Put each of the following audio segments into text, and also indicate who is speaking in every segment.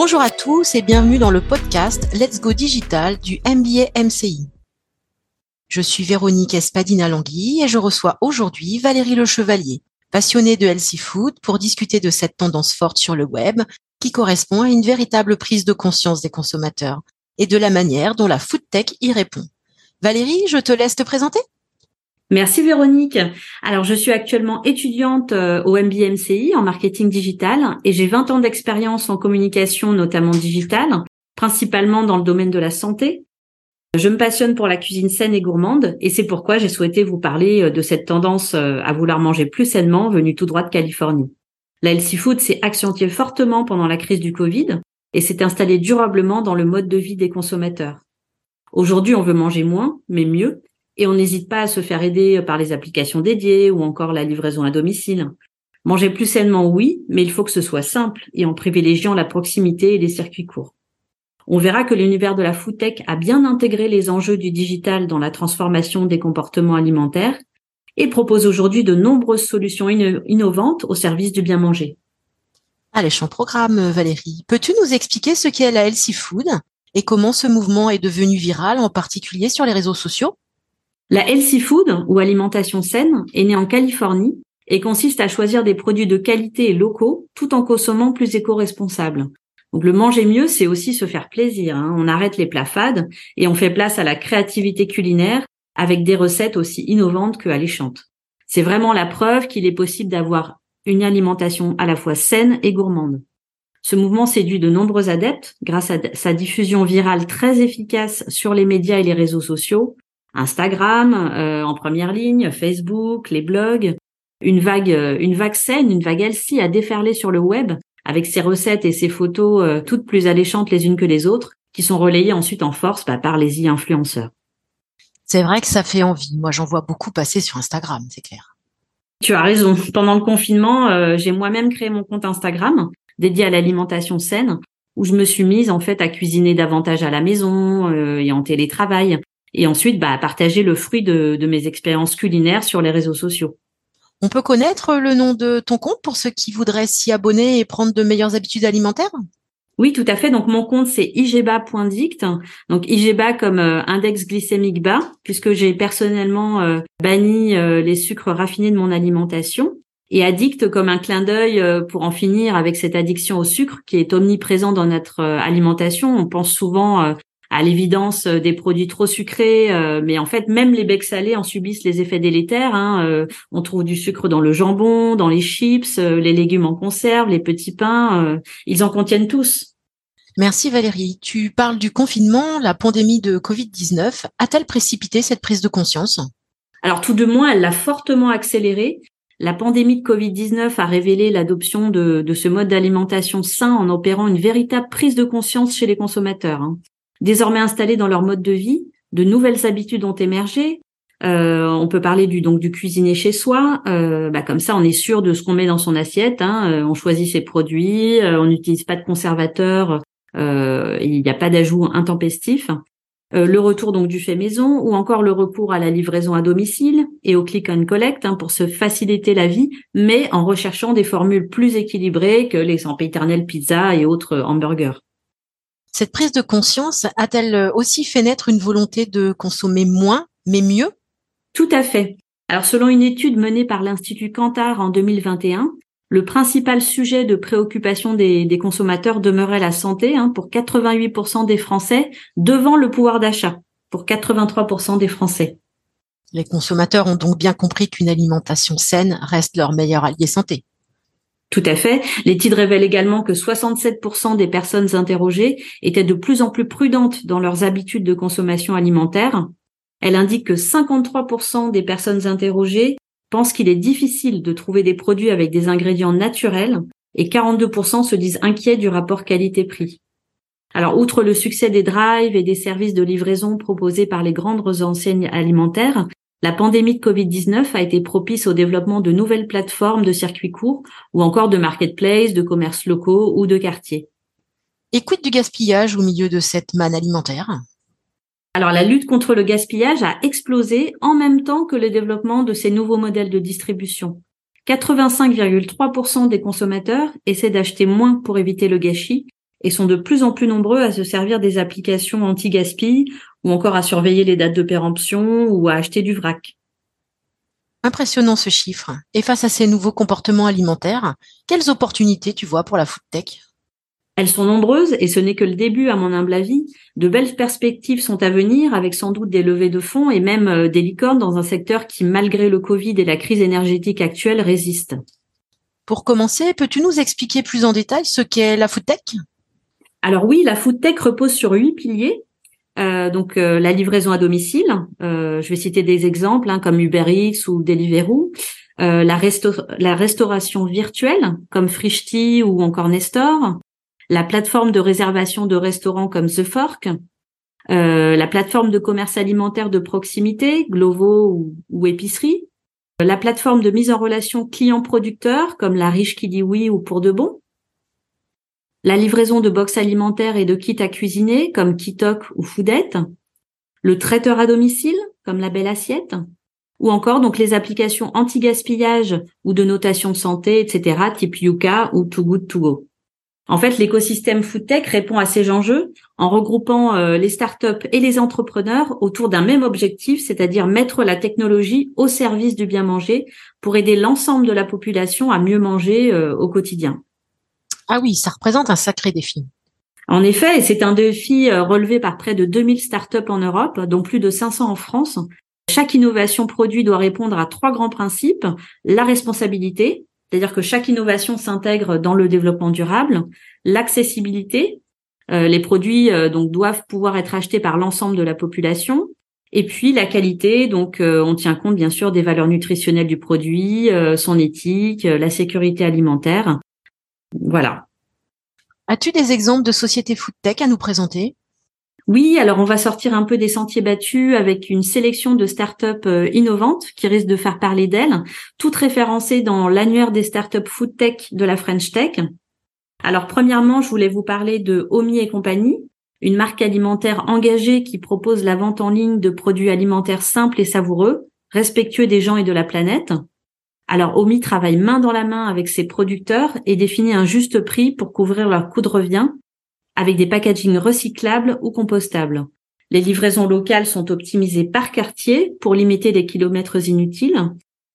Speaker 1: Bonjour à tous et bienvenue dans le podcast Let's Go Digital du MBA MCI. Je suis Véronique Espadina-Langui et je reçois aujourd'hui Valérie Le Chevalier, passionnée de healthy food, pour discuter de cette tendance forte sur le web qui correspond à une véritable prise de conscience des consommateurs et de la manière dont la food tech y répond. Valérie, je te laisse te présenter.
Speaker 2: Merci Véronique. Alors je suis actuellement étudiante euh, au MBMCI en marketing digital et j'ai 20 ans d'expérience en communication notamment digitale, principalement dans le domaine de la santé. Je me passionne pour la cuisine saine et gourmande et c'est pourquoi j'ai souhaité vous parler euh, de cette tendance euh, à vouloir manger plus sainement venue tout droit de Californie. La healthy food s'est accentuée fortement pendant la crise du Covid et s'est installée durablement dans le mode de vie des consommateurs. Aujourd'hui, on veut manger moins, mais mieux, et on n'hésite pas à se faire aider par les applications dédiées ou encore la livraison à domicile. Manger plus sainement, oui, mais il faut que ce soit simple et en privilégiant la proximité et les circuits courts. On verra que l'univers de la foodtech a bien intégré les enjeux du digital dans la transformation des comportements alimentaires et propose aujourd'hui de nombreuses solutions innovantes au service du bien manger.
Speaker 1: Allez, champ programme, Valérie. Peux-tu nous expliquer ce qu'est la healthy food et comment ce mouvement est devenu viral, en particulier sur les réseaux sociaux?
Speaker 2: La healthy food ou alimentation saine est née en Californie et consiste à choisir des produits de qualité et locaux tout en consommant plus éco-responsable. Donc le manger mieux, c'est aussi se faire plaisir. Hein. On arrête les plats fades et on fait place à la créativité culinaire avec des recettes aussi innovantes que alléchantes. C'est vraiment la preuve qu'il est possible d'avoir une alimentation à la fois saine et gourmande. Ce mouvement séduit de nombreux adeptes grâce à sa diffusion virale très efficace sur les médias et les réseaux sociaux, Instagram euh, en première ligne, Facebook, les blogs, une vague, euh, une vague saine, une vague healthy a déferlé sur le web avec ses recettes et ses photos euh, toutes plus alléchantes les unes que les autres, qui sont relayées ensuite en force bah, par les e-influenceurs.
Speaker 1: C'est vrai que ça fait envie. Moi, j'en vois beaucoup passer sur Instagram, c'est clair.
Speaker 2: Tu as raison. Pendant le confinement, j'ai moi-même créé mon compte Instagram dédié à l'alimentation saine, où je me suis mise en fait à cuisiner davantage à la maison et en télétravail et ensuite bah, partager le fruit de, de mes expériences culinaires sur les réseaux sociaux.
Speaker 1: On peut connaître le nom de ton compte pour ceux qui voudraient s'y abonner et prendre de meilleures habitudes alimentaires?
Speaker 2: Oui, tout à fait. Donc mon compte c'est igeba.dict. Donc igeba comme euh, index glycémique bas, puisque j'ai personnellement euh, banni euh, les sucres raffinés de mon alimentation. Et addict comme un clin d'œil pour en finir avec cette addiction au sucre qui est omniprésent dans notre alimentation. On pense souvent à l'évidence euh, des produits trop sucrés, euh, mais en fait même les becs salés en subissent les effets délétères. Hein, euh, on trouve du sucre dans le jambon, dans les chips, les légumes en conserve, les petits pains, ils en contiennent tous.
Speaker 1: Merci Valérie. Tu parles du confinement, la pandémie de Covid-19 a-t-elle précipité cette prise de conscience?
Speaker 2: Alors tout de moins, elle l'a fortement accélérée. La pandémie de Covid-19 a révélé l'adoption de, de, ce mode d'alimentation sain en opérant une véritable prise de conscience chez les consommateurs. Hein. Désormais installés dans leur mode de vie, de nouvelles habitudes ont émergé. Euh, on peut parler du donc du cuisiner chez soi. Euh, bah, comme ça, on est sûr de ce qu'on met dans son assiette. Hein. Euh, on choisit ses produits. on n'utilise pas de conservateurs. il n'y a pas d'ajout intempestif. le retour donc du fait maison ou encore le recours à la livraison à domicile et au click and collect hein, pour se faciliter la vie, mais en recherchant des formules plus équilibrées que les sempiternelles pizza et autres hamburgers.
Speaker 1: Cette prise de conscience a-t-elle euh, aussi fait naître une volonté de consommer moins, mais mieux?
Speaker 2: Tout à fait. Alors selon une étude menée par l'Institut Cantar en 2021, le principal sujet de préoccupation des, consommateurs demeurait la santé hein, pour 88% des Français, devant le pouvoir d'achat pour 83% des Français.
Speaker 1: Les consommateurs ont donc bien compris qu'une alimentation saine reste leur meilleur allié santé.
Speaker 2: Tout à fait. L'étude révèle également que 67% des personnes interrogées étaient de plus en plus prudentes dans leurs habitudes de consommation alimentaire. Elle indique que 53% des personnes interrogées pensent qu'il est difficile de trouver des produits avec des ingrédients naturels et 42% se disent inquiets du rapport qualité-prix. Alors, outre le succès des drives et des services de livraison proposés par les grandes enseignes alimentaires, la pandémie de Covid-19 a été propice au développement de nouvelles plateformes de circuits courts ou encore de marketplaces, de commerces locaux ou de quartiers.
Speaker 1: Et quid du gaspillage au milieu de cette manne alimentaire
Speaker 2: alors la lutte contre le gaspillage a explosé en même temps que le développement de ces nouveaux modèles de distribution. 85,3% des consommateurs essaient d'acheter moins pour éviter le gâchis et sont de plus en plus nombreux à se servir des applications anti-gaspi ou encore à surveiller les dates de péremption ou à acheter du vrac.
Speaker 1: Impressionnant ce chiffre. Et face à ces nouveaux comportements alimentaires, quelles opportunités tu vois pour la food tech?
Speaker 2: Elles sont nombreuses et ce n'est que le début à mon humble avis. De belles perspectives sont à venir avec sans doute des levées de fonds et même euh, des licornes dans un secteur qui, malgré le Covid et la crise énergétique actuelle, résiste.
Speaker 1: Pour commencer, peux-tu nous expliquer plus en détail ce qu'est la food tech?
Speaker 2: Alors oui, la food tech repose sur huit piliers euh, donc euh, la livraison à domicile, euh, je vais citer des exemples hein, comme UberX ou Deliveroo, la, restauration virtuelle comme Frishti ou encore Nestor, la plateforme de réservation de restaurants comme The Fork, la plateforme de commerce alimentaire de proximité, Glovo ou, ou Épicerie, la plateforme de mise en relation client-producteur comme la Riche qui oui ou Pour de Bon, la livraison de box alimentaires et de kits à cuisiner comme Kitok ou Foodette, le traiteur à domicile comme la Belle Assiette, ou encore donc les applications anti-gaspillage ou de notation de santé, etc., type Yuka ou Too Good To Go. En fait, l'écosystème FoodTech répond à ces enjeux en regroupant euh, les startups et les entrepreneurs autour d'un même objectif, c'est-à-dire mettre la technologie au service du bien manger pour aider l'ensemble de la population à mieux manger euh, au quotidien.
Speaker 1: Ah oui, ça représente un sacré défi.
Speaker 2: En effet, c'est un défi euh, relevé par près de 2000 startups en Europe, dont plus de 500 en France. Chaque innovation produit doit répondre à trois grands principes. La responsabilité, c'est-à-dire que chaque innovation s'intègre dans le développement durable. L'accessibilité, euh, les produits euh, donc doivent pouvoir être achetés par l'ensemble de la population. Et puis la qualité, donc on tient compte bien sûr des valeurs nutritionnelles du produit, son éthique, la sécurité alimentaire. Voilà.
Speaker 1: As-tu des exemples de sociétés food tech à nous présenter?
Speaker 2: Oui, alors on va sortir un peu des sentiers battus avec une sélection de startups euh, innovantes qui risquent de faire parler d'elles, toutes référencées dans l'annuaire des startups food tech de la French Tech. Alors premièrement, je voulais vous parler de Omi et compagnie, une marque alimentaire engagée qui propose la vente en ligne de produits alimentaires simples et savoureux, respectueux des gens et de la planète. Alors Omi travaille main dans la main avec ses producteurs et définit un juste prix pour couvrir leur coût de revient avec des packagings recyclables ou compostables. Les livraisons locales sont optimisées par quartier pour limiter les kilomètres inutiles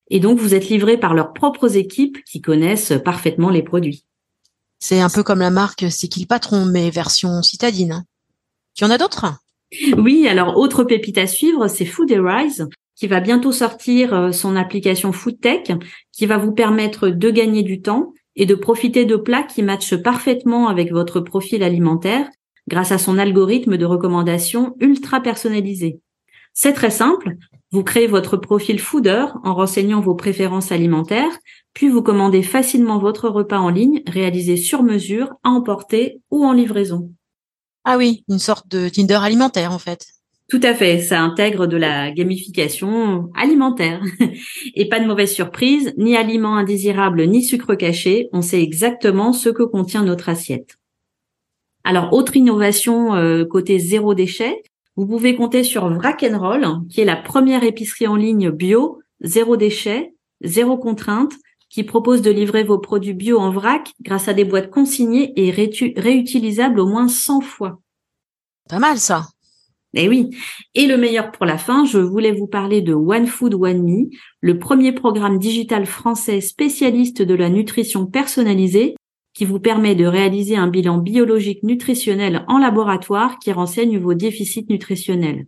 Speaker 2: et donc vous êtes livré par leurs propres équipes qui connaissent parfaitement les produits.
Speaker 1: C'est un peu comme la marque C'est qui le patron mais version citadine. Tu en as d'autres?
Speaker 2: Oui, alors autre pépite à suivre, c'est Food Rise qui va bientôt sortir euh, son application FoodTech, qui va vous permettre de gagner du temps et de profiter de plats qui matchent parfaitement avec votre profil alimentaire grâce à son algorithme de recommandation ultra personnalisé. C'est très simple. Vous créez votre profil foodeur en renseignant vos préférences alimentaires, puis vous commandez facilement votre repas en ligne réalisé sur mesure, à emporter ou en livraison.
Speaker 1: Ah oui, une sorte de Tinder alimentaire en fait.
Speaker 2: Tout à fait, ça intègre de la gamification alimentaire. Et pas de mauvaise surprise, ni aliments indésirables ni sucre caché, on sait exactement ce que contient notre assiette. Alors, autre innovation euh, côté zéro déchet, vous pouvez compter sur Roll, qui est la première épicerie en ligne bio, zéro déchet, zéro contrainte, qui propose de livrer vos produits bio en vrac grâce à des boîtes consignées et réutilisables au moins 100 fois.
Speaker 1: Pas mal ça.
Speaker 2: Eh oui. Et le meilleur pour la fin, je voulais vous parler de One Food One Me, le premier programme digital français spécialiste de la nutrition personnalisée qui vous permet de réaliser un bilan biologique nutritionnel en laboratoire qui renseigne vos déficits nutritionnels.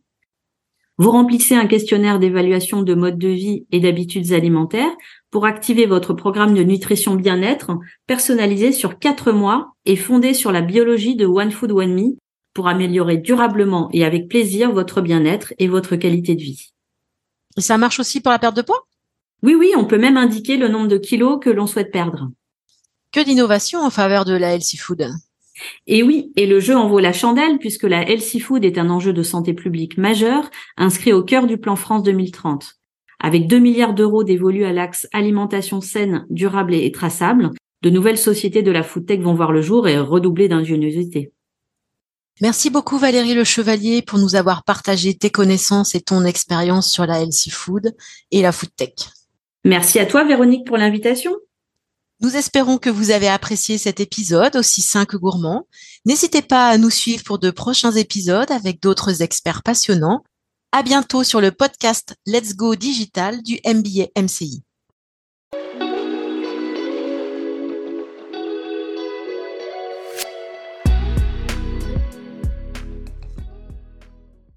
Speaker 2: Vous remplissez un questionnaire d'évaluation de mode de vie et d'habitudes alimentaires pour activer votre programme de nutrition bien-être personnalisé sur quatre mois et fondé sur la biologie de One Food One Me pour améliorer durablement et avec plaisir votre bien-être et votre qualité de vie.
Speaker 1: Et ça marche aussi pour la perte de poids?
Speaker 2: Oui, oui, on peut même indiquer le nombre de kilos que l'on souhaite perdre.
Speaker 1: Que d'innovation en faveur de la healthy food?
Speaker 2: Et oui, et le jeu en vaut la chandelle puisque la healthy food est un enjeu de santé publique majeur inscrit au cœur du plan France 2030. Avec 2 milliards d'euros dévolus à l'axe alimentation saine, durable et traçable, de nouvelles sociétés de la food tech vont voir le jour et redoubler d'ingéniosité.
Speaker 1: Merci beaucoup Valérie Le Chevalier pour nous avoir partagé tes connaissances et ton expérience sur la healthy food et la food tech.
Speaker 2: Merci à toi Véronique pour l'invitation.
Speaker 1: Nous espérons que vous avez apprécié cet épisode aussi sain que gourmand. N'hésitez pas à nous suivre pour de prochains épisodes avec d'autres experts passionnants. À bientôt sur le podcast Let's Go Digital du MBA MCI.